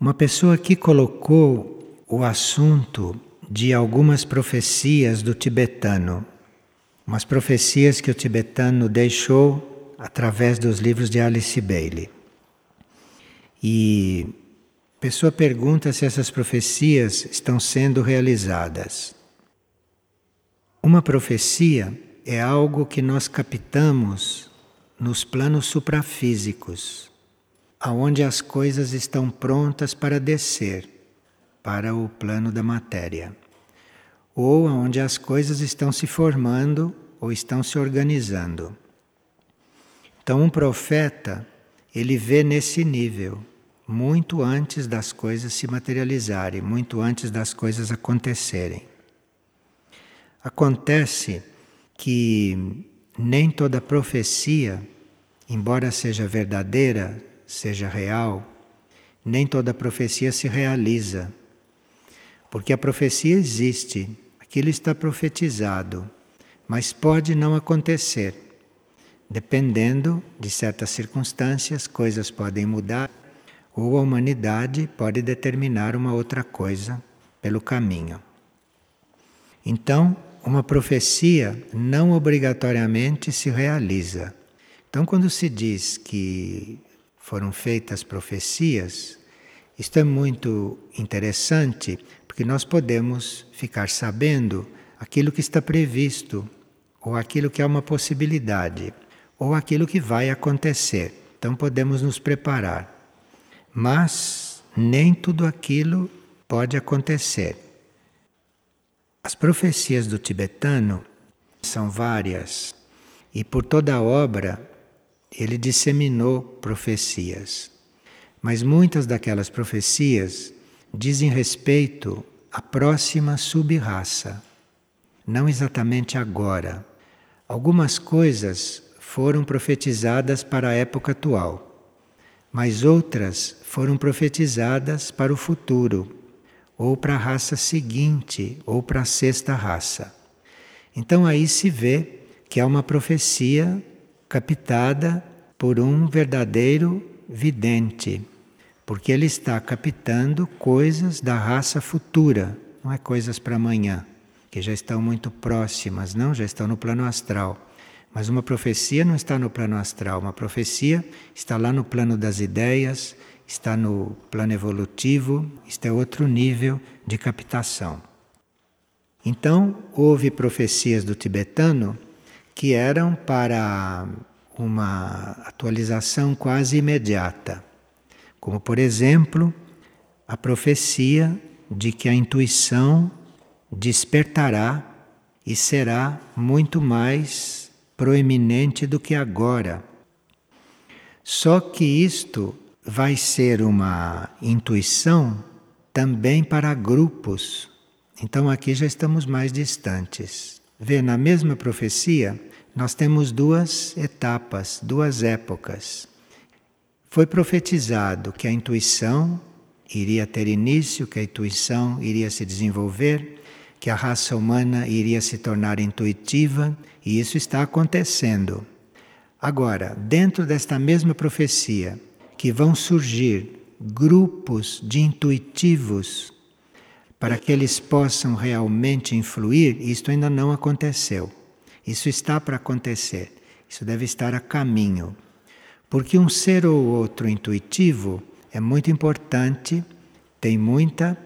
Uma pessoa aqui colocou o assunto de algumas profecias do tibetano, umas profecias que o tibetano deixou através dos livros de Alice Bailey. E a pessoa pergunta se essas profecias estão sendo realizadas. Uma profecia é algo que nós captamos nos planos suprafísicos, aonde as coisas estão prontas para descer para o plano da matéria, ou aonde as coisas estão se formando ou estão se organizando. Então, um profeta, ele vê nesse nível, muito antes das coisas se materializarem, muito antes das coisas acontecerem. Acontece que nem toda profecia, embora seja verdadeira, seja real, nem toda profecia se realiza. Porque a profecia existe, aquilo está profetizado, mas pode não acontecer. Dependendo de certas circunstâncias, coisas podem mudar, ou a humanidade pode determinar uma outra coisa pelo caminho. Então, uma profecia não obrigatoriamente se realiza. Então, quando se diz que foram feitas profecias, isto é muito interessante, porque nós podemos ficar sabendo aquilo que está previsto, ou aquilo que é uma possibilidade, ou aquilo que vai acontecer. Então, podemos nos preparar. Mas nem tudo aquilo pode acontecer. As profecias do tibetano são várias e por toda a obra ele disseminou profecias. Mas muitas daquelas profecias dizem respeito à próxima subraça, não exatamente agora. Algumas coisas foram profetizadas para a época atual, mas outras foram profetizadas para o futuro ou para a raça seguinte, ou para a sexta raça. Então aí se vê que é uma profecia captada por um verdadeiro vidente, porque ele está captando coisas da raça futura, não é coisas para amanhã, que já estão muito próximas, não, já estão no plano astral. Mas uma profecia não está no plano astral, uma profecia está lá no plano das ideias, está no plano evolutivo, isto é outro nível de captação. Então, houve profecias do tibetano que eram para uma atualização quase imediata, como, por exemplo, a profecia de que a intuição despertará e será muito mais proeminente do que agora. Só que isto vai ser uma intuição também para grupos. Então aqui já estamos mais distantes. Vê, na mesma profecia, nós temos duas etapas, duas épocas. Foi profetizado que a intuição iria ter início, que a intuição iria se desenvolver, que a raça humana iria se tornar intuitiva, e isso está acontecendo. Agora, dentro desta mesma profecia, que vão surgir grupos de intuitivos para que eles possam realmente influir, isto ainda não aconteceu. Isso está para acontecer. Isso deve estar a caminho. Porque um ser ou outro intuitivo é muito importante, tem muita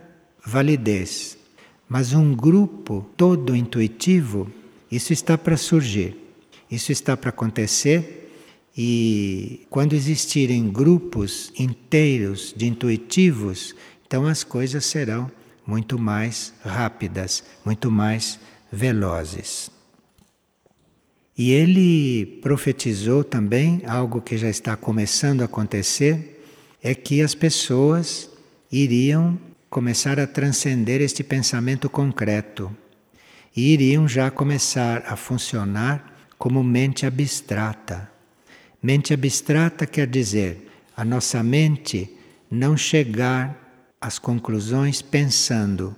validez. Mas um grupo todo intuitivo, isso está para surgir. Isso está para acontecer e quando existirem grupos inteiros de intuitivos, então as coisas serão muito mais rápidas, muito mais velozes. E ele profetizou também algo que já está começando a acontecer, é que as pessoas iriam começar a transcender este pensamento concreto e iriam já começar a funcionar como mente abstrata Mente abstrata quer dizer a nossa mente não chegar às conclusões pensando.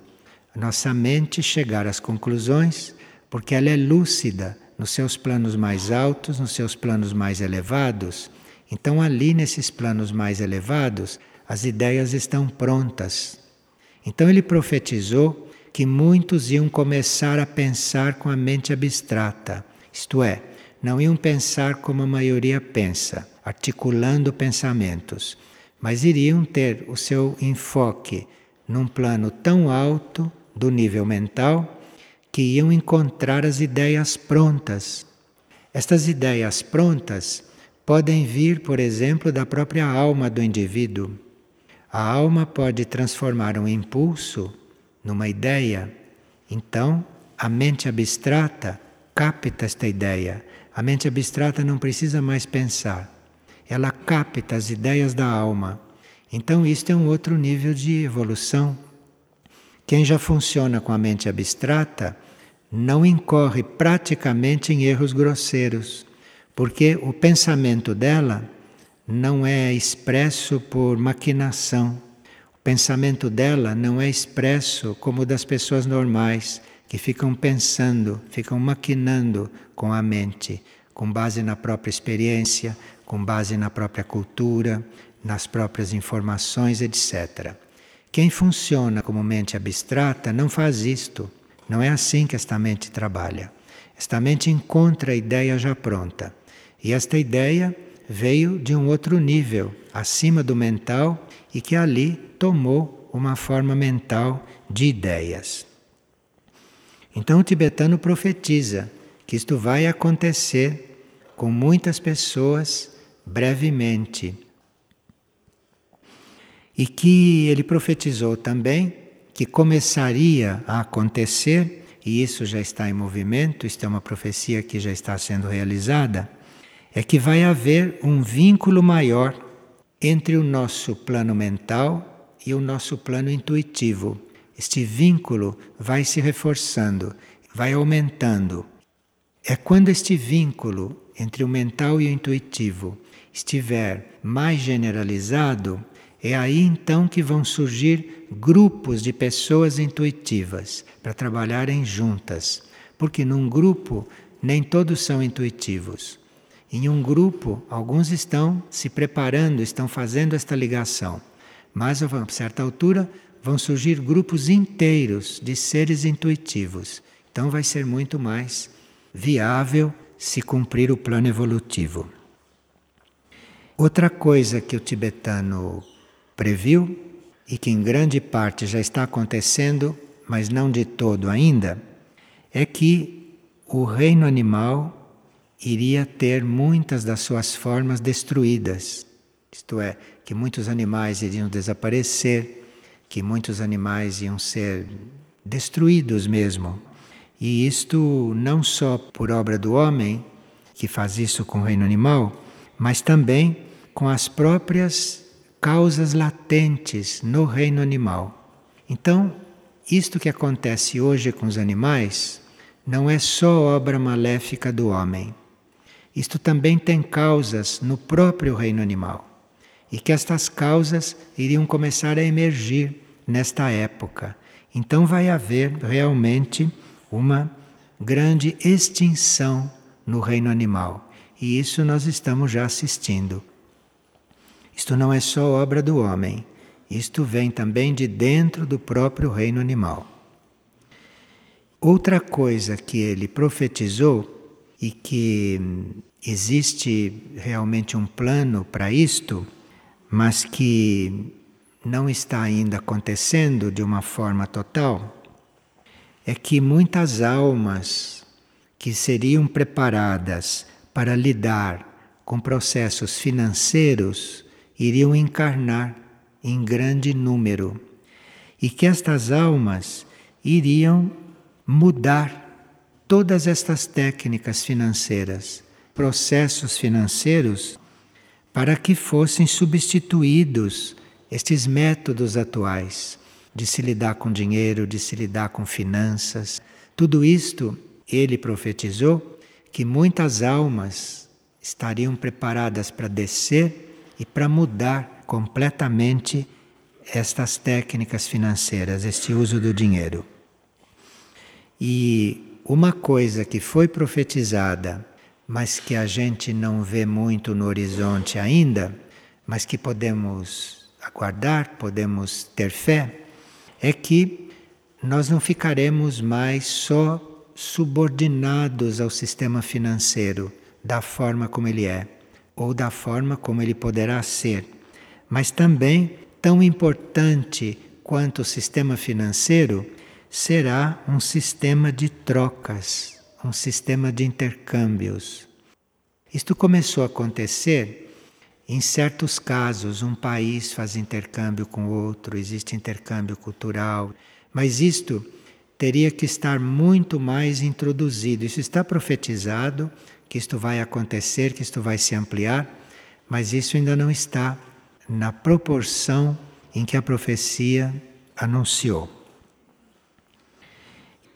A nossa mente chegar às conclusões porque ela é lúcida nos seus planos mais altos, nos seus planos mais elevados. Então, ali nesses planos mais elevados, as ideias estão prontas. Então ele profetizou que muitos iam começar a pensar com a mente abstrata, isto é, não iam pensar como a maioria pensa, articulando pensamentos, mas iriam ter o seu enfoque num plano tão alto do nível mental que iam encontrar as ideias prontas. Estas ideias prontas podem vir, por exemplo, da própria alma do indivíduo. A alma pode transformar um impulso numa ideia. Então, a mente abstrata capta esta ideia. A mente abstrata não precisa mais pensar. Ela capta as ideias da alma. Então, isto é um outro nível de evolução. Quem já funciona com a mente abstrata não incorre praticamente em erros grosseiros, porque o pensamento dela não é expresso por maquinação. O pensamento dela não é expresso como o das pessoas normais, que ficam pensando, ficam maquinando com a mente, com base na própria experiência, com base na própria cultura, nas próprias informações, etc. Quem funciona como mente abstrata não faz isto. Não é assim que esta mente trabalha. Esta mente encontra a ideia já pronta. E esta ideia veio de um outro nível, acima do mental, e que ali tomou uma forma mental de ideias. Então o tibetano profetiza que isto vai acontecer com muitas pessoas brevemente. E que ele profetizou também que começaria a acontecer, e isso já está em movimento, isto é uma profecia que já está sendo realizada é que vai haver um vínculo maior entre o nosso plano mental e o nosso plano intuitivo. Este vínculo vai se reforçando, vai aumentando. É quando este vínculo entre o mental e o intuitivo estiver mais generalizado, é aí então que vão surgir grupos de pessoas intuitivas para trabalharem juntas, porque num grupo nem todos são intuitivos. Em um grupo, alguns estão se preparando, estão fazendo esta ligação, mas a certa altura vão surgir grupos inteiros de seres intuitivos. Então vai ser muito mais viável se cumprir o plano evolutivo. Outra coisa que o tibetano previu e que em grande parte já está acontecendo, mas não de todo ainda, é que o reino animal iria ter muitas das suas formas destruídas. Isto é, que muitos animais iriam desaparecer, que muitos animais iam ser destruídos mesmo. E isto não só por obra do homem, que faz isso com o reino animal, mas também com as próprias causas latentes no reino animal. Então, isto que acontece hoje com os animais não é só obra maléfica do homem isto também tem causas no próprio reino animal. E que estas causas iriam começar a emergir nesta época. Então vai haver realmente uma grande extinção no reino animal. E isso nós estamos já assistindo. Isto não é só obra do homem, isto vem também de dentro do próprio reino animal. Outra coisa que ele profetizou e que existe realmente um plano para isto, mas que não está ainda acontecendo de uma forma total, é que muitas almas que seriam preparadas para lidar com processos financeiros iriam encarnar em grande número e que estas almas iriam mudar todas estas técnicas financeiras processos financeiros para que fossem substituídos estes métodos atuais de se lidar com dinheiro, de se lidar com finanças. Tudo isto ele profetizou que muitas almas estariam preparadas para descer e para mudar completamente estas técnicas financeiras, este uso do dinheiro. E uma coisa que foi profetizada mas que a gente não vê muito no horizonte ainda, mas que podemos aguardar, podemos ter fé, é que nós não ficaremos mais só subordinados ao sistema financeiro da forma como ele é, ou da forma como ele poderá ser, mas também tão importante quanto o sistema financeiro será um sistema de trocas, um sistema de intercâmbios. Isto começou a acontecer em certos casos, um país faz intercâmbio com outro, existe intercâmbio cultural, mas isto teria que estar muito mais introduzido. Isso está profetizado, que isto vai acontecer, que isto vai se ampliar, mas isso ainda não está na proporção em que a profecia anunciou.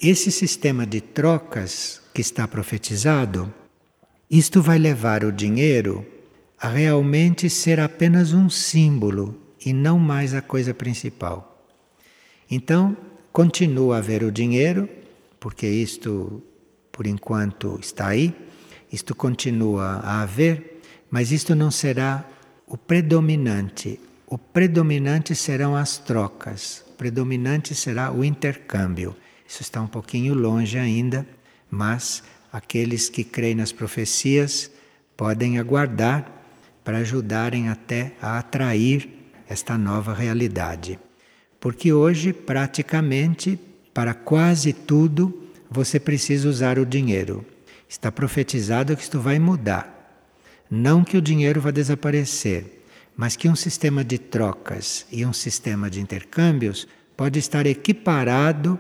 Esse sistema de trocas que está profetizado, isto vai levar o dinheiro a realmente ser apenas um símbolo e não mais a coisa principal. Então, continua a haver o dinheiro, porque isto, por enquanto, está aí, isto continua a haver, mas isto não será o predominante. O predominante serão as trocas, o predominante será o intercâmbio. Isso está um pouquinho longe ainda, mas aqueles que creem nas profecias podem aguardar para ajudarem até a atrair esta nova realidade. Porque hoje, praticamente, para quase tudo, você precisa usar o dinheiro. Está profetizado que isto vai mudar. Não que o dinheiro vá desaparecer, mas que um sistema de trocas e um sistema de intercâmbios pode estar equiparado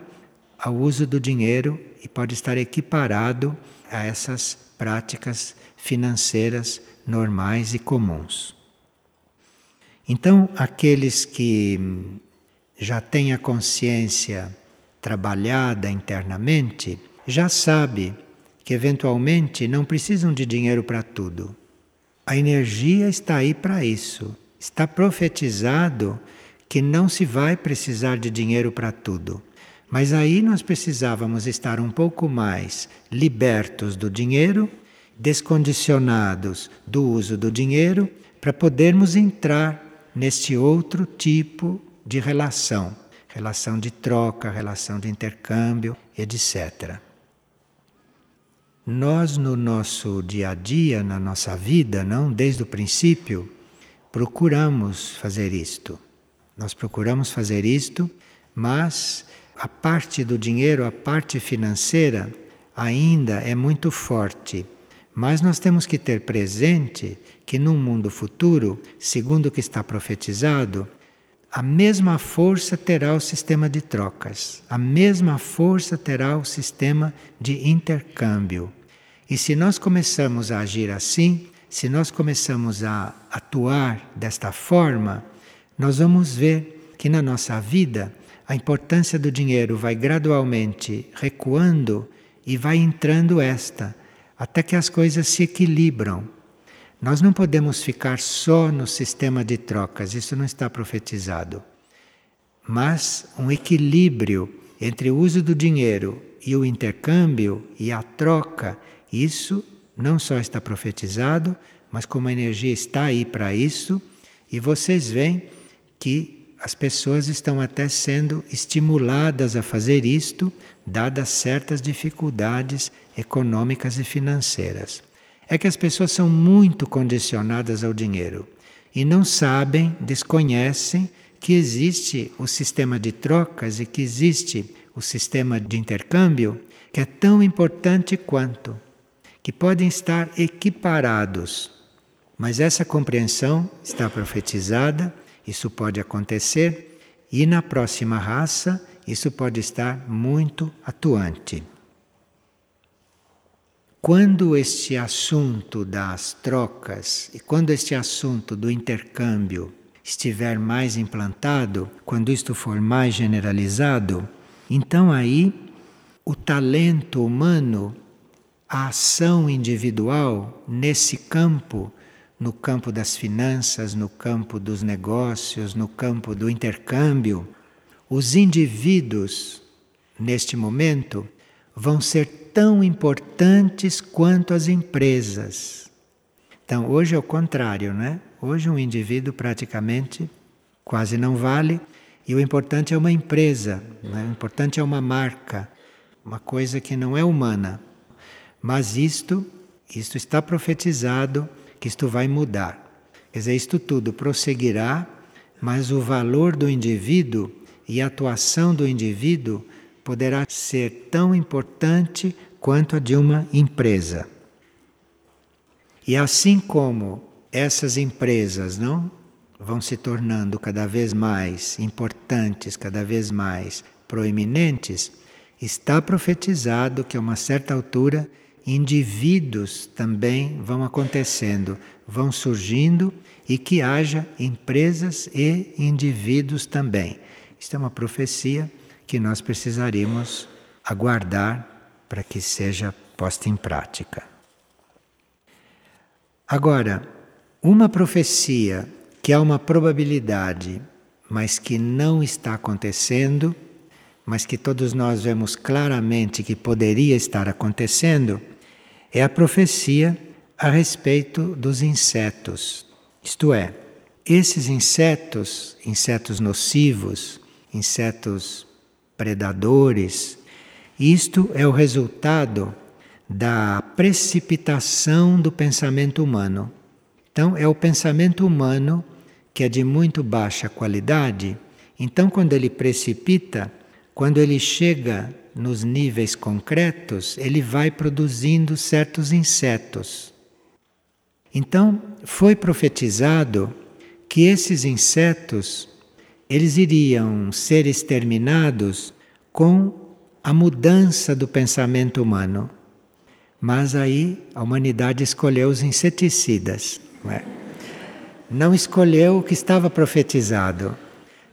ao uso do dinheiro e pode estar equiparado a essas práticas financeiras normais e comuns. Então, aqueles que já têm a consciência trabalhada internamente, já sabe que eventualmente não precisam de dinheiro para tudo. A energia está aí para isso. Está profetizado que não se vai precisar de dinheiro para tudo. Mas aí nós precisávamos estar um pouco mais libertos do dinheiro descondicionados do uso do dinheiro para podermos entrar neste outro tipo de relação, relação de troca, relação de intercâmbio, etc. Nós no nosso dia a dia, na nossa vida, não desde o princípio, procuramos fazer isto. Nós procuramos fazer isto, mas a parte do dinheiro, a parte financeira ainda é muito forte mas nós temos que ter presente que num mundo futuro, segundo o que está profetizado, a mesma força terá o sistema de trocas, a mesma força terá o sistema de intercâmbio. E se nós começamos a agir assim, se nós começamos a atuar desta forma, nós vamos ver que na nossa vida a importância do dinheiro vai gradualmente recuando e vai entrando esta até que as coisas se equilibram. Nós não podemos ficar só no sistema de trocas, isso não está profetizado. Mas um equilíbrio entre o uso do dinheiro e o intercâmbio e a troca, isso não só está profetizado, mas como a energia está aí para isso, e vocês veem que as pessoas estão até sendo estimuladas a fazer isto, dadas certas dificuldades econômicas e financeiras. É que as pessoas são muito condicionadas ao dinheiro e não sabem, desconhecem que existe o sistema de trocas e que existe o sistema de intercâmbio que é tão importante quanto, que podem estar equiparados. Mas essa compreensão está profetizada, isso pode acontecer, e na próxima raça isso pode estar muito atuante. Quando este assunto das trocas e quando este assunto do intercâmbio estiver mais implantado, quando isto for mais generalizado, então aí o talento humano, a ação individual nesse campo, no campo das finanças, no campo dos negócios, no campo do intercâmbio, os indivíduos, neste momento, vão ser tão importantes quanto as empresas. Então, hoje é o contrário, né? Hoje um indivíduo praticamente quase não vale, e o importante é uma empresa, né? o importante é uma marca, uma coisa que não é humana. Mas isto, isto está profetizado que isto vai mudar. Quer dizer, isto tudo prosseguirá, mas o valor do indivíduo e a atuação do indivíduo poderá ser tão importante quanto a de uma empresa. E assim como essas empresas, não, vão se tornando cada vez mais importantes, cada vez mais proeminentes, está profetizado que a uma certa altura indivíduos também vão acontecendo, vão surgindo e que haja empresas e indivíduos também. Isto é uma profecia que nós precisaríamos aguardar para que seja posta em prática. Agora, uma profecia que há uma probabilidade, mas que não está acontecendo, mas que todos nós vemos claramente que poderia estar acontecendo, é a profecia a respeito dos insetos. Isto é, esses insetos, insetos nocivos, insetos predadores, isto é o resultado da precipitação do pensamento humano. Então, é o pensamento humano que é de muito baixa qualidade. Então, quando ele precipita, quando ele chega nos níveis concretos, ele vai produzindo certos insetos. Então, foi profetizado que esses insetos eles iriam ser exterminados com a mudança do pensamento humano. Mas aí a humanidade escolheu os inseticidas. Não, é? não escolheu o que estava profetizado.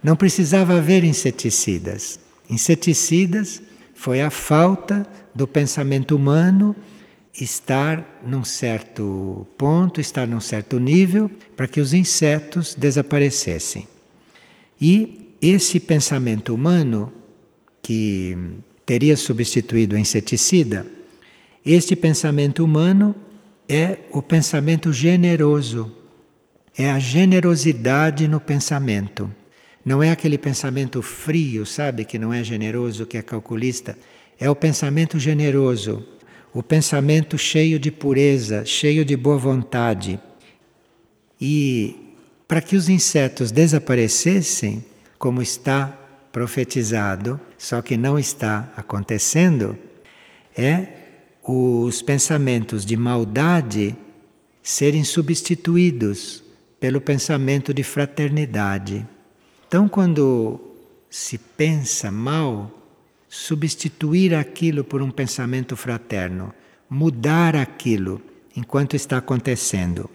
Não precisava haver inseticidas. Inseticidas foi a falta do pensamento humano estar num certo ponto, estar num certo nível, para que os insetos desaparecessem. E esse pensamento humano, que teria substituído o inseticida, este pensamento humano é o pensamento generoso, é a generosidade no pensamento. Não é aquele pensamento frio, sabe, que não é generoso, que é calculista. É o pensamento generoso, o pensamento cheio de pureza, cheio de boa vontade. E para que os insetos desaparecessem, como está profetizado, só que não está acontecendo, é os pensamentos de maldade serem substituídos pelo pensamento de fraternidade. Então, quando se pensa mal, substituir aquilo por um pensamento fraterno, mudar aquilo enquanto está acontecendo.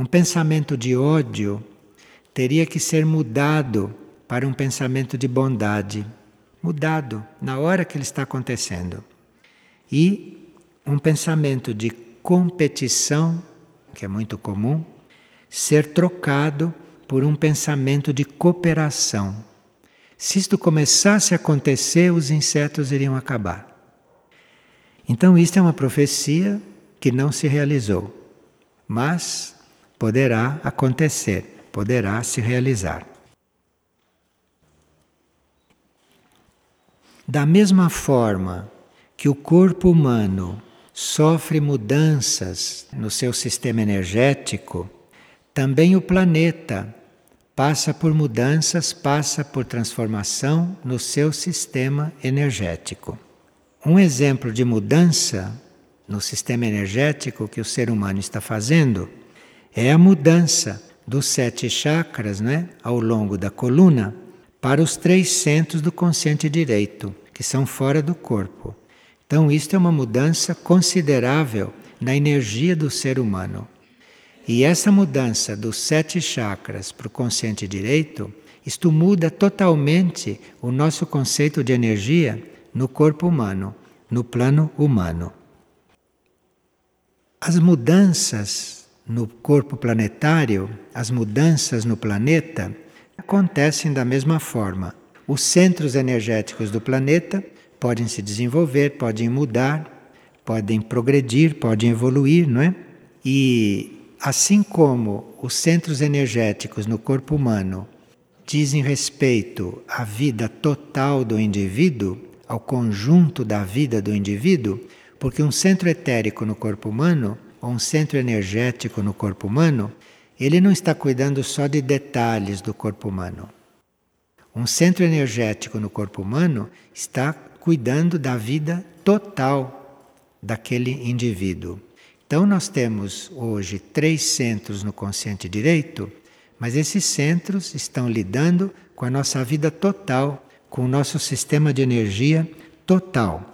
Um pensamento de ódio teria que ser mudado para um pensamento de bondade, mudado na hora que ele está acontecendo e um pensamento de competição, que é muito comum, ser trocado por um pensamento de cooperação. Se isto começasse a acontecer, os insetos iriam acabar. Então, isto é uma profecia que não se realizou, mas poderá acontecer, poderá se realizar. Da mesma forma que o corpo humano sofre mudanças no seu sistema energético, também o planeta passa por mudanças, passa por transformação no seu sistema energético. Um exemplo de mudança no sistema energético que o ser humano está fazendo é a mudança dos sete chakras né, ao longo da coluna para os três centros do consciente direito, que são fora do corpo. Então, isto é uma mudança considerável na energia do ser humano. E essa mudança dos sete chakras para o consciente direito, isto muda totalmente o nosso conceito de energia no corpo humano, no plano humano. As mudanças no corpo planetário, as mudanças no planeta, acontecem da mesma forma. Os centros energéticos do planeta podem se desenvolver, podem mudar, podem progredir, podem evoluir, não é? E assim como os centros energéticos no corpo humano dizem respeito à vida total do indivíduo, ao conjunto da vida do indivíduo, porque um centro etérico no corpo humano, ou um centro energético no corpo humano, ele não está cuidando só de detalhes do corpo humano. Um centro energético no corpo humano está cuidando da vida total daquele indivíduo. Então, nós temos hoje três centros no consciente direito, mas esses centros estão lidando com a nossa vida total, com o nosso sistema de energia total.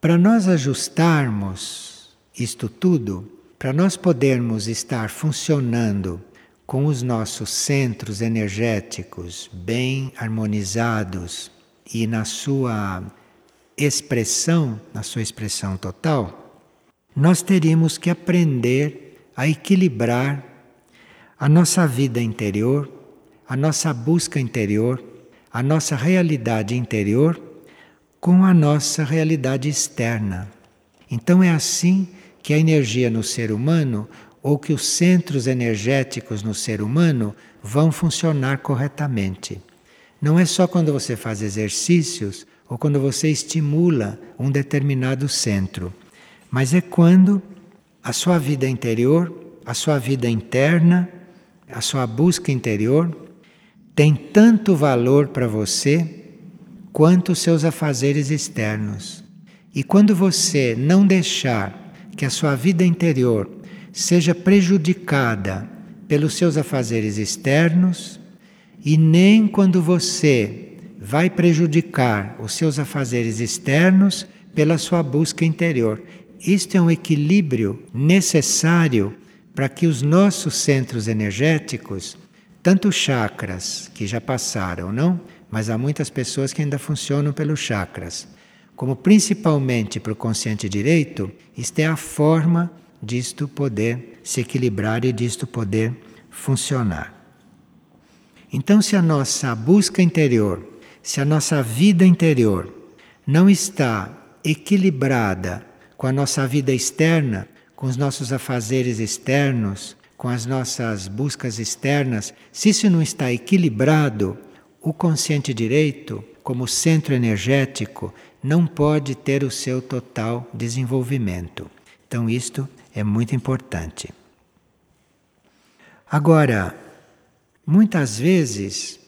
Para nós ajustarmos isto tudo, para nós podermos estar funcionando com os nossos centros energéticos bem harmonizados e na sua expressão, na sua expressão total, nós teríamos que aprender a equilibrar a nossa vida interior, a nossa busca interior, a nossa realidade interior com a nossa realidade externa. Então é assim que a energia no ser humano ou que os centros energéticos no ser humano vão funcionar corretamente. Não é só quando você faz exercícios ou quando você estimula um determinado centro, mas é quando a sua vida interior, a sua vida interna, a sua busca interior tem tanto valor para você quanto os seus afazeres externos. E quando você não deixar que a sua vida interior seja prejudicada pelos seus afazeres externos e nem quando você vai prejudicar os seus afazeres externos pela sua busca interior. Isto é um equilíbrio necessário para que os nossos centros energéticos, tanto chakras que já passaram, não? Mas há muitas pessoas que ainda funcionam pelos chakras. Como principalmente para o consciente direito, isto é a forma disto poder se equilibrar e disto poder funcionar. Então, se a nossa busca interior, se a nossa vida interior não está equilibrada com a nossa vida externa, com os nossos afazeres externos, com as nossas buscas externas, se isso não está equilibrado, o consciente direito, como centro energético, não pode ter o seu total desenvolvimento. Então, isto é muito importante. Agora, muitas vezes,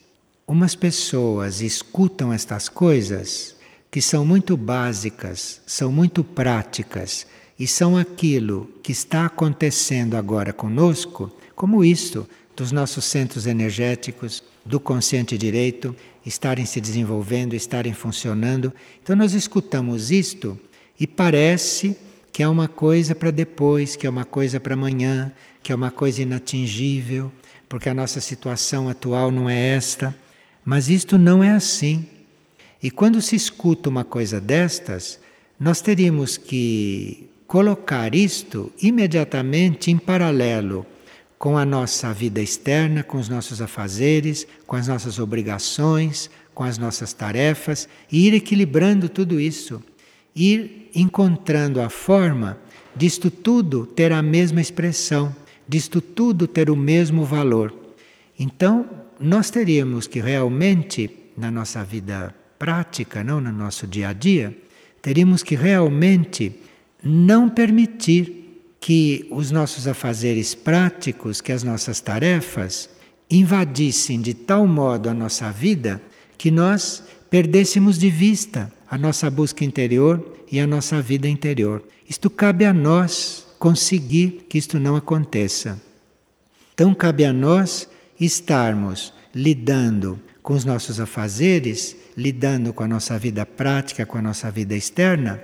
umas pessoas escutam estas coisas que são muito básicas, são muito práticas e são aquilo que está acontecendo agora conosco, como isto dos nossos centros energéticos, do consciente direito, estarem se desenvolvendo, estarem funcionando. Então nós escutamos isto e parece que é uma coisa para depois, que é uma coisa para amanhã, que é uma coisa inatingível, porque a nossa situação atual não é esta. Mas isto não é assim. E quando se escuta uma coisa destas, nós teríamos que colocar isto imediatamente em paralelo com a nossa vida externa, com os nossos afazeres, com as nossas obrigações, com as nossas tarefas, e ir equilibrando tudo isso, ir encontrando a forma disto tudo ter a mesma expressão, disto tudo ter o mesmo valor. Então, nós teríamos que realmente, na nossa vida prática, não no nosso dia a dia, teríamos que realmente não permitir que os nossos afazeres práticos, que as nossas tarefas, invadissem de tal modo a nossa vida que nós perdêssemos de vista a nossa busca interior e a nossa vida interior. Isto cabe a nós conseguir que isto não aconteça. Então cabe a nós estarmos lidando com os nossos afazeres, lidando com a nossa vida prática, com a nossa vida externa,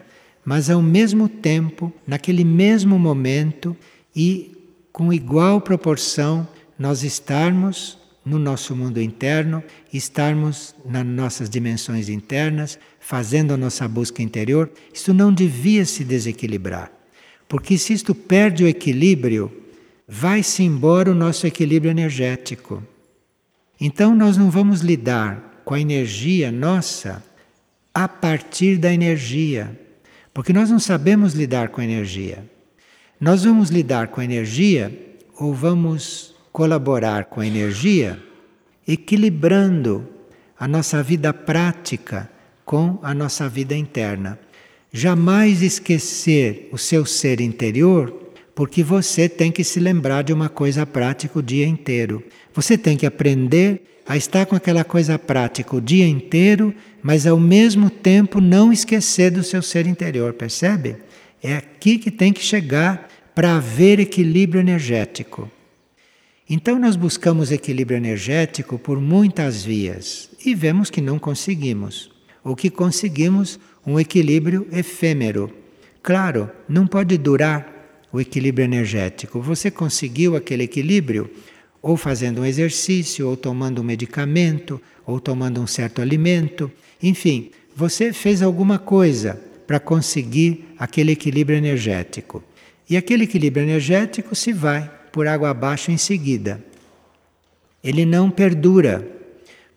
mas ao mesmo tempo, naquele mesmo momento e com igual proporção, nós estarmos no nosso mundo interno, estarmos nas nossas dimensões internas, fazendo a nossa busca interior, isso não devia se desequilibrar. Porque se isto perde o equilíbrio, vai-se embora o nosso equilíbrio energético. Então nós não vamos lidar com a energia nossa a partir da energia, porque nós não sabemos lidar com energia. Nós vamos lidar com energia ou vamos colaborar com a energia, equilibrando a nossa vida prática com a nossa vida interna. Jamais esquecer o seu ser interior, porque você tem que se lembrar de uma coisa prática o dia inteiro. Você tem que aprender a estar com aquela coisa prática o dia inteiro, mas ao mesmo tempo não esquecer do seu ser interior, percebe? É aqui que tem que chegar para haver equilíbrio energético. Então nós buscamos equilíbrio energético por muitas vias e vemos que não conseguimos. O que conseguimos um equilíbrio efêmero. Claro, não pode durar o equilíbrio energético. Você conseguiu aquele equilíbrio ou fazendo um exercício, ou tomando um medicamento, ou tomando um certo alimento, enfim, você fez alguma coisa para conseguir aquele equilíbrio energético. E aquele equilíbrio energético se vai por água abaixo em seguida. Ele não perdura,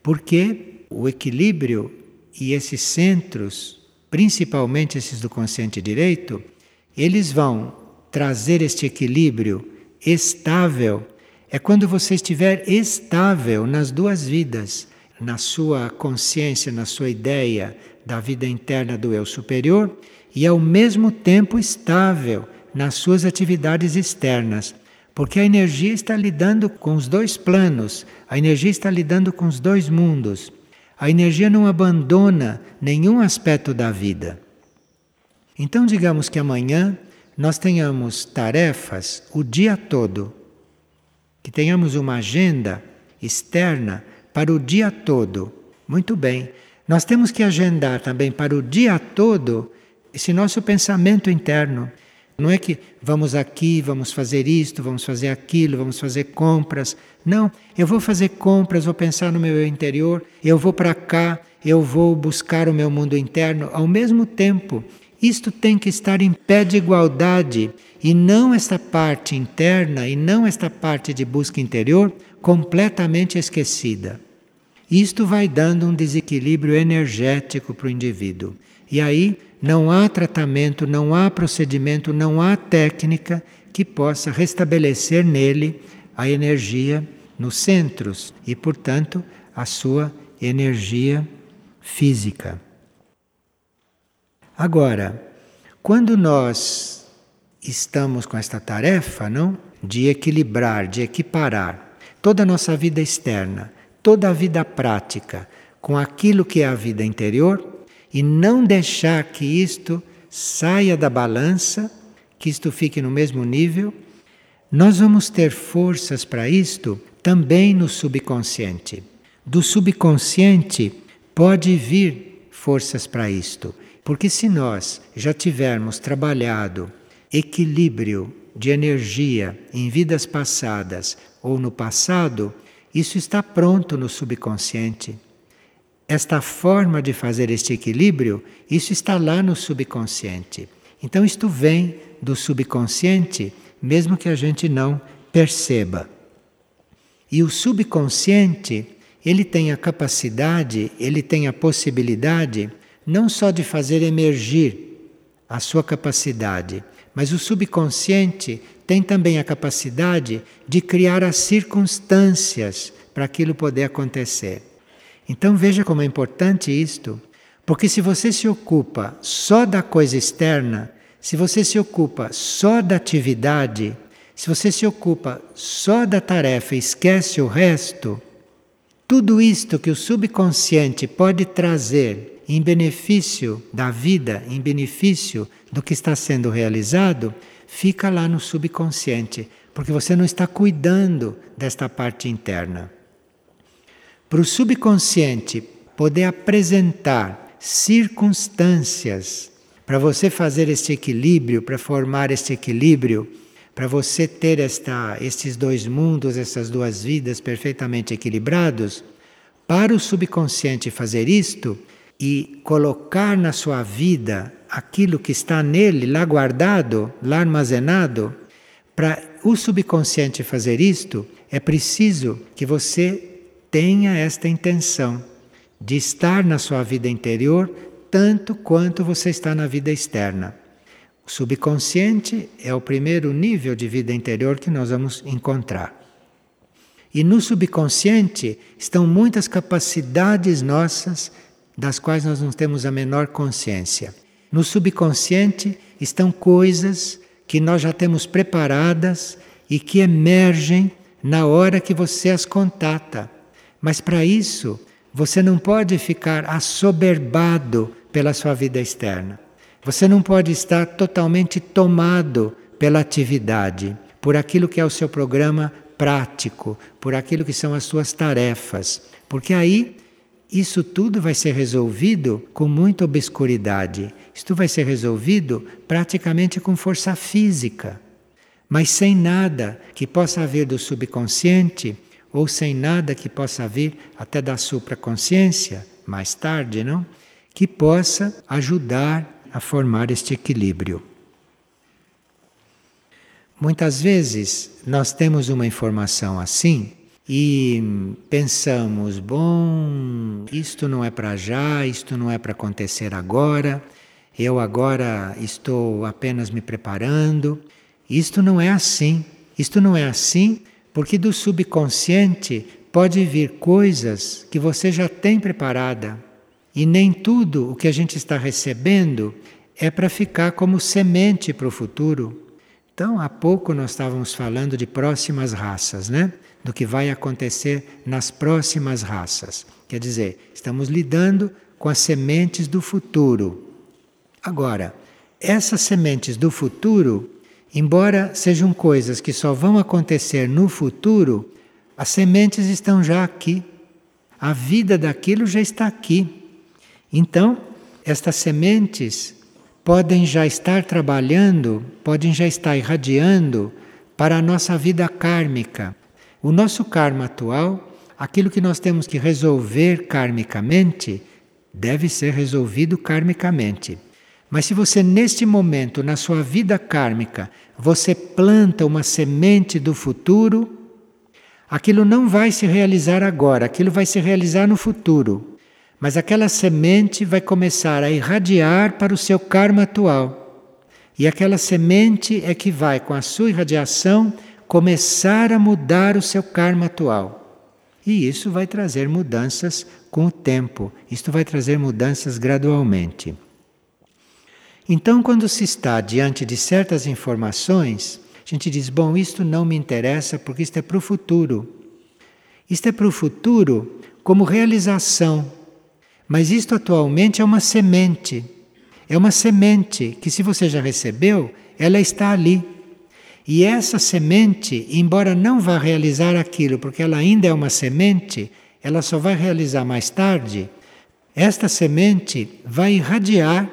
porque o equilíbrio e esses centros, principalmente esses do consciente direito, eles vão trazer este equilíbrio estável. É quando você estiver estável nas duas vidas, na sua consciência, na sua ideia da vida interna do eu superior e ao mesmo tempo estável nas suas atividades externas, porque a energia está lidando com os dois planos, a energia está lidando com os dois mundos. A energia não abandona nenhum aspecto da vida. Então, digamos que amanhã nós tenhamos tarefas o dia todo, que tenhamos uma agenda externa para o dia todo. Muito bem. Nós temos que agendar também para o dia todo esse nosso pensamento interno. Não é que vamos aqui, vamos fazer isto, vamos fazer aquilo, vamos fazer compras. Não, eu vou fazer compras, vou pensar no meu interior, eu vou para cá, eu vou buscar o meu mundo interno ao mesmo tempo. Isto tem que estar em pé de igualdade e não esta parte interna e não esta parte de busca interior completamente esquecida. Isto vai dando um desequilíbrio energético para o indivíduo. E aí não há tratamento, não há procedimento, não há técnica que possa restabelecer nele a energia nos centros e, portanto, a sua energia física. Agora, quando nós estamos com esta tarefa, não, de equilibrar, de equiparar toda a nossa vida externa, toda a vida prática com aquilo que é a vida interior, e não deixar que isto saia da balança, que isto fique no mesmo nível, nós vamos ter forças para isto também no subconsciente. Do subconsciente pode vir forças para isto, porque se nós já tivermos trabalhado equilíbrio de energia em vidas passadas ou no passado, isso está pronto no subconsciente. Esta forma de fazer este equilíbrio, isso está lá no subconsciente. Então, isto vem do subconsciente, mesmo que a gente não perceba. E o subconsciente, ele tem a capacidade, ele tem a possibilidade não só de fazer emergir a sua capacidade, mas o subconsciente tem também a capacidade de criar as circunstâncias para aquilo poder acontecer. Então veja como é importante isto, porque se você se ocupa só da coisa externa, se você se ocupa só da atividade, se você se ocupa só da tarefa e esquece o resto, tudo isto que o subconsciente pode trazer em benefício da vida, em benefício do que está sendo realizado, fica lá no subconsciente, porque você não está cuidando desta parte interna. Para o subconsciente poder apresentar circunstâncias para você fazer este equilíbrio, para formar este equilíbrio, para você ter esta, estes dois mundos, essas duas vidas perfeitamente equilibrados, para o subconsciente fazer isto e colocar na sua vida aquilo que está nele, lá guardado, lá armazenado, para o subconsciente fazer isto, é preciso que você tenha esta intenção de estar na sua vida interior tanto quanto você está na vida externa. O subconsciente é o primeiro nível de vida interior que nós vamos encontrar. E no subconsciente estão muitas capacidades nossas das quais nós não temos a menor consciência. No subconsciente estão coisas que nós já temos preparadas e que emergem na hora que você as contata. Mas para isso, você não pode ficar assoberbado pela sua vida externa. Você não pode estar totalmente tomado pela atividade, por aquilo que é o seu programa prático, por aquilo que são as suas tarefas, porque aí isso tudo vai ser resolvido com muita obscuridade. Isto vai ser resolvido praticamente com força física, mas sem nada que possa vir do subconsciente ou sem nada que possa vir até da supraconsciência, mais tarde, não? Que possa ajudar a formar este equilíbrio. Muitas vezes nós temos uma informação assim e pensamos: bom, isto não é para já, isto não é para acontecer agora, eu agora estou apenas me preparando. Isto não é assim. Isto não é assim porque do subconsciente pode vir coisas que você já tem preparada. E nem tudo o que a gente está recebendo é para ficar como semente para o futuro. Então, há pouco nós estávamos falando de próximas raças, né? Do que vai acontecer nas próximas raças. Quer dizer, estamos lidando com as sementes do futuro. Agora, essas sementes do futuro, embora sejam coisas que só vão acontecer no futuro, as sementes estão já aqui. A vida daquilo já está aqui. Então, estas sementes podem já estar trabalhando, podem já estar irradiando para a nossa vida kármica. O nosso karma atual, aquilo que nós temos que resolver karmicamente, deve ser resolvido karmicamente. Mas se você neste momento na sua vida kármica, você planta uma semente do futuro, aquilo não vai se realizar agora, aquilo vai se realizar no futuro. Mas aquela semente vai começar a irradiar para o seu karma atual. E aquela semente é que vai, com a sua irradiação, começar a mudar o seu karma atual. E isso vai trazer mudanças com o tempo, isto vai trazer mudanças gradualmente. Então, quando se está diante de certas informações, a gente diz: bom, isto não me interessa porque isto é para o futuro. Isto é para o futuro como realização mas isto atualmente é uma semente. É uma semente que, se você já recebeu, ela está ali. E essa semente, embora não vá realizar aquilo, porque ela ainda é uma semente, ela só vai realizar mais tarde. Esta semente vai irradiar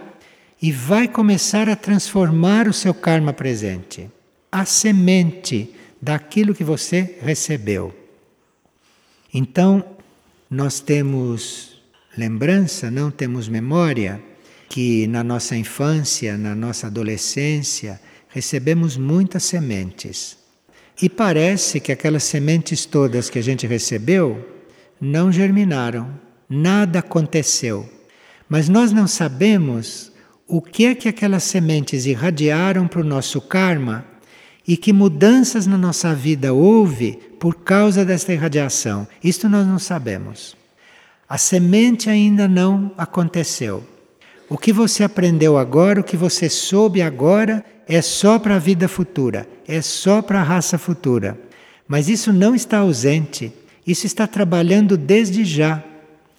e vai começar a transformar o seu karma presente. A semente daquilo que você recebeu. Então, nós temos lembrança, não temos memória que na nossa infância, na nossa adolescência, recebemos muitas sementes. E parece que aquelas sementes todas que a gente recebeu não germinaram, nada aconteceu. Mas nós não sabemos o que é que aquelas sementes irradiaram para o nosso karma e que mudanças na nossa vida houve por causa desta irradiação. Isto nós não sabemos. A semente ainda não aconteceu. O que você aprendeu agora, o que você soube agora, é só para a vida futura, é só para a raça futura. Mas isso não está ausente, isso está trabalhando desde já,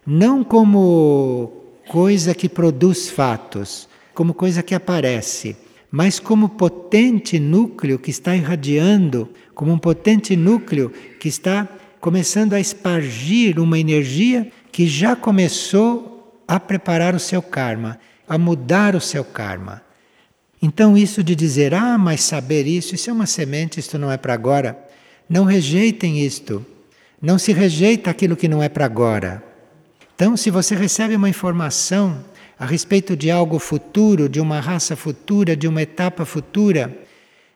não como coisa que produz fatos, como coisa que aparece, mas como potente núcleo que está irradiando, como um potente núcleo que está começando a espargir uma energia que já começou a preparar o seu karma, a mudar o seu karma. Então, isso de dizer, ah, mas saber isso, isso é uma semente, isto não é para agora. Não rejeitem isto. Não se rejeita aquilo que não é para agora. Então, se você recebe uma informação a respeito de algo futuro, de uma raça futura, de uma etapa futura,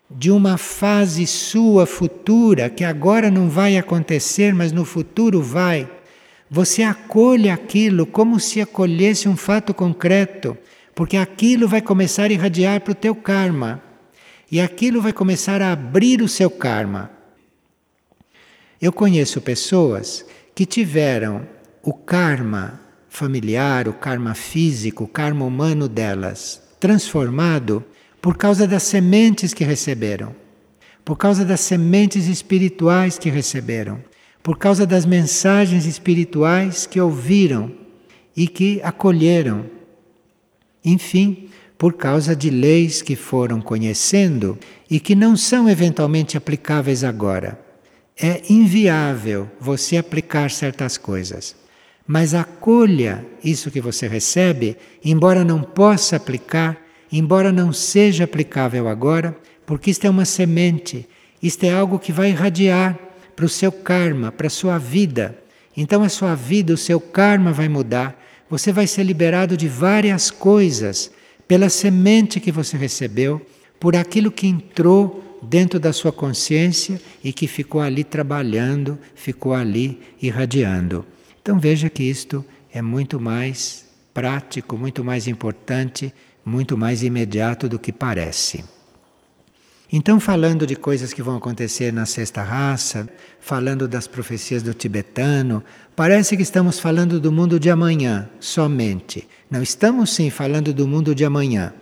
de uma fase sua futura, que agora não vai acontecer, mas no futuro vai, você acolhe aquilo como se acolhesse um fato concreto, porque aquilo vai começar a irradiar para o teu karma. E aquilo vai começar a abrir o seu karma. Eu conheço pessoas que tiveram o karma familiar, o karma físico, o karma humano delas transformado por causa das sementes que receberam, por causa das sementes espirituais que receberam, por causa das mensagens espirituais que ouviram e que acolheram. Enfim, por causa de leis que foram conhecendo e que não são eventualmente aplicáveis agora. É inviável você aplicar certas coisas. Mas acolha isso que você recebe, embora não possa aplicar, embora não seja aplicável agora, porque isto é uma semente, isto é algo que vai irradiar para o seu karma, para a sua vida. Então a sua vida, o seu karma vai mudar, você vai ser liberado de várias coisas pela semente que você recebeu, por aquilo que entrou dentro da sua consciência e que ficou ali trabalhando, ficou ali irradiando. Então veja que isto é muito mais prático, muito mais importante, muito mais imediato do que parece. Então, falando de coisas que vão acontecer na sexta raça, falando das profecias do tibetano, parece que estamos falando do mundo de amanhã somente. Não estamos sim falando do mundo de amanhã.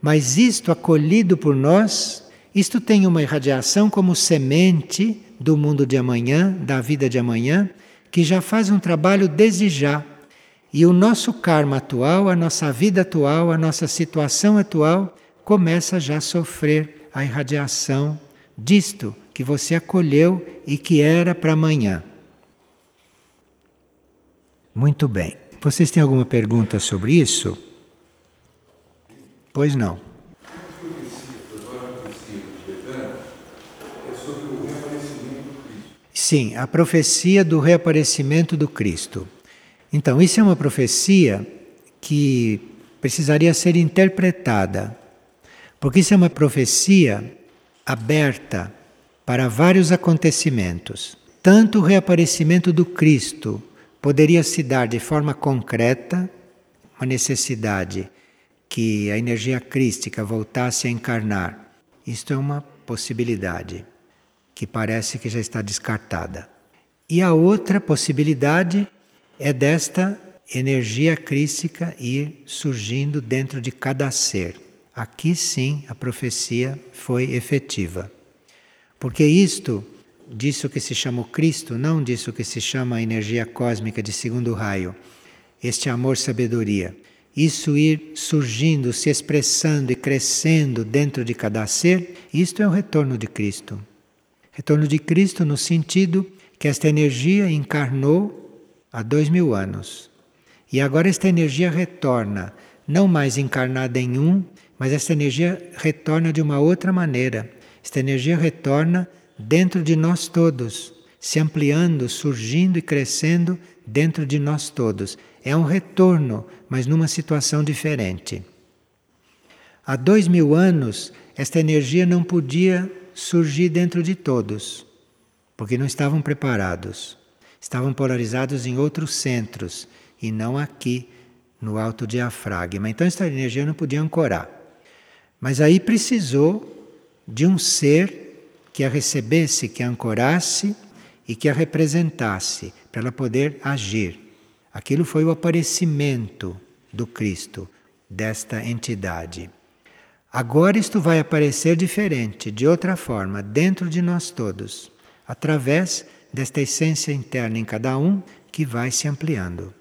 Mas isto acolhido por nós, isto tem uma irradiação como semente do mundo de amanhã, da vida de amanhã, que já faz um trabalho desde já. E o nosso karma atual, a nossa vida atual, a nossa situação atual começa já a sofrer a irradiação disto que você acolheu e que era para amanhã. Muito bem. Vocês têm alguma pergunta sobre isso? Pois não. Sim, a profecia do reaparecimento do Cristo. Então, isso é uma profecia que precisaria ser interpretada porque isso é uma profecia aberta para vários acontecimentos. Tanto o reaparecimento do Cristo poderia se dar de forma concreta, uma necessidade que a energia crística voltasse a encarnar. Isto é uma possibilidade que parece que já está descartada. E a outra possibilidade é desta energia crística ir surgindo dentro de cada ser. Aqui sim a profecia foi efetiva. Porque isto, disso que se chama o Cristo, não disso que se chama a energia cósmica de segundo raio, este amor-sabedoria, isso ir surgindo, se expressando e crescendo dentro de cada ser, isto é o retorno de Cristo. Retorno de Cristo no sentido que esta energia encarnou há dois mil anos. E agora esta energia retorna, não mais encarnada em um, mas essa energia retorna de uma outra maneira. Esta energia retorna dentro de nós todos, se ampliando, surgindo e crescendo dentro de nós todos. É um retorno, mas numa situação diferente. Há dois mil anos, esta energia não podia surgir dentro de todos, porque não estavam preparados. Estavam polarizados em outros centros e não aqui, no alto diafragma. Então, esta energia não podia ancorar. Mas aí precisou de um ser que a recebesse, que a ancorasse e que a representasse, para ela poder agir. Aquilo foi o aparecimento do Cristo, desta entidade. Agora isto vai aparecer diferente, de outra forma, dentro de nós todos, através desta essência interna em cada um que vai se ampliando.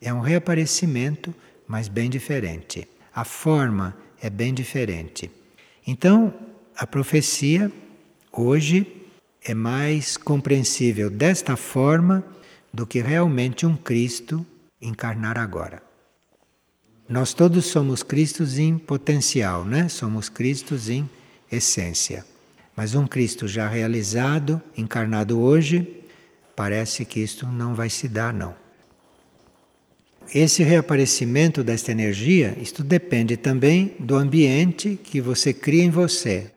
É um reaparecimento, mas bem diferente. A forma é bem diferente. Então, a profecia hoje é mais compreensível desta forma do que realmente um Cristo encarnar agora. Nós todos somos Cristos em potencial, né? Somos Cristos em essência. Mas um Cristo já realizado, encarnado hoje, parece que isto não vai se dar, não. Esse reaparecimento desta energia, isto depende também do ambiente que você cria em você.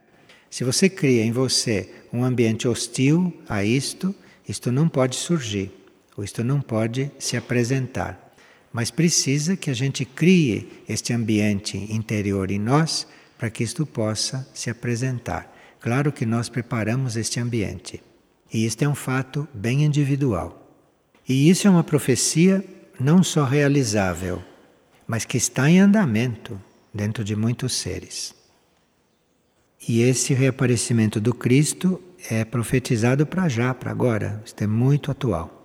Se você cria em você um ambiente hostil a isto, isto não pode surgir, ou isto não pode se apresentar. Mas precisa que a gente crie este ambiente interior em nós para que isto possa se apresentar. Claro que nós preparamos este ambiente. E isto é um fato bem individual. E isso é uma profecia não só realizável, mas que está em andamento dentro de muitos seres. E esse reaparecimento do Cristo é profetizado para já, para agora. Isto é muito atual.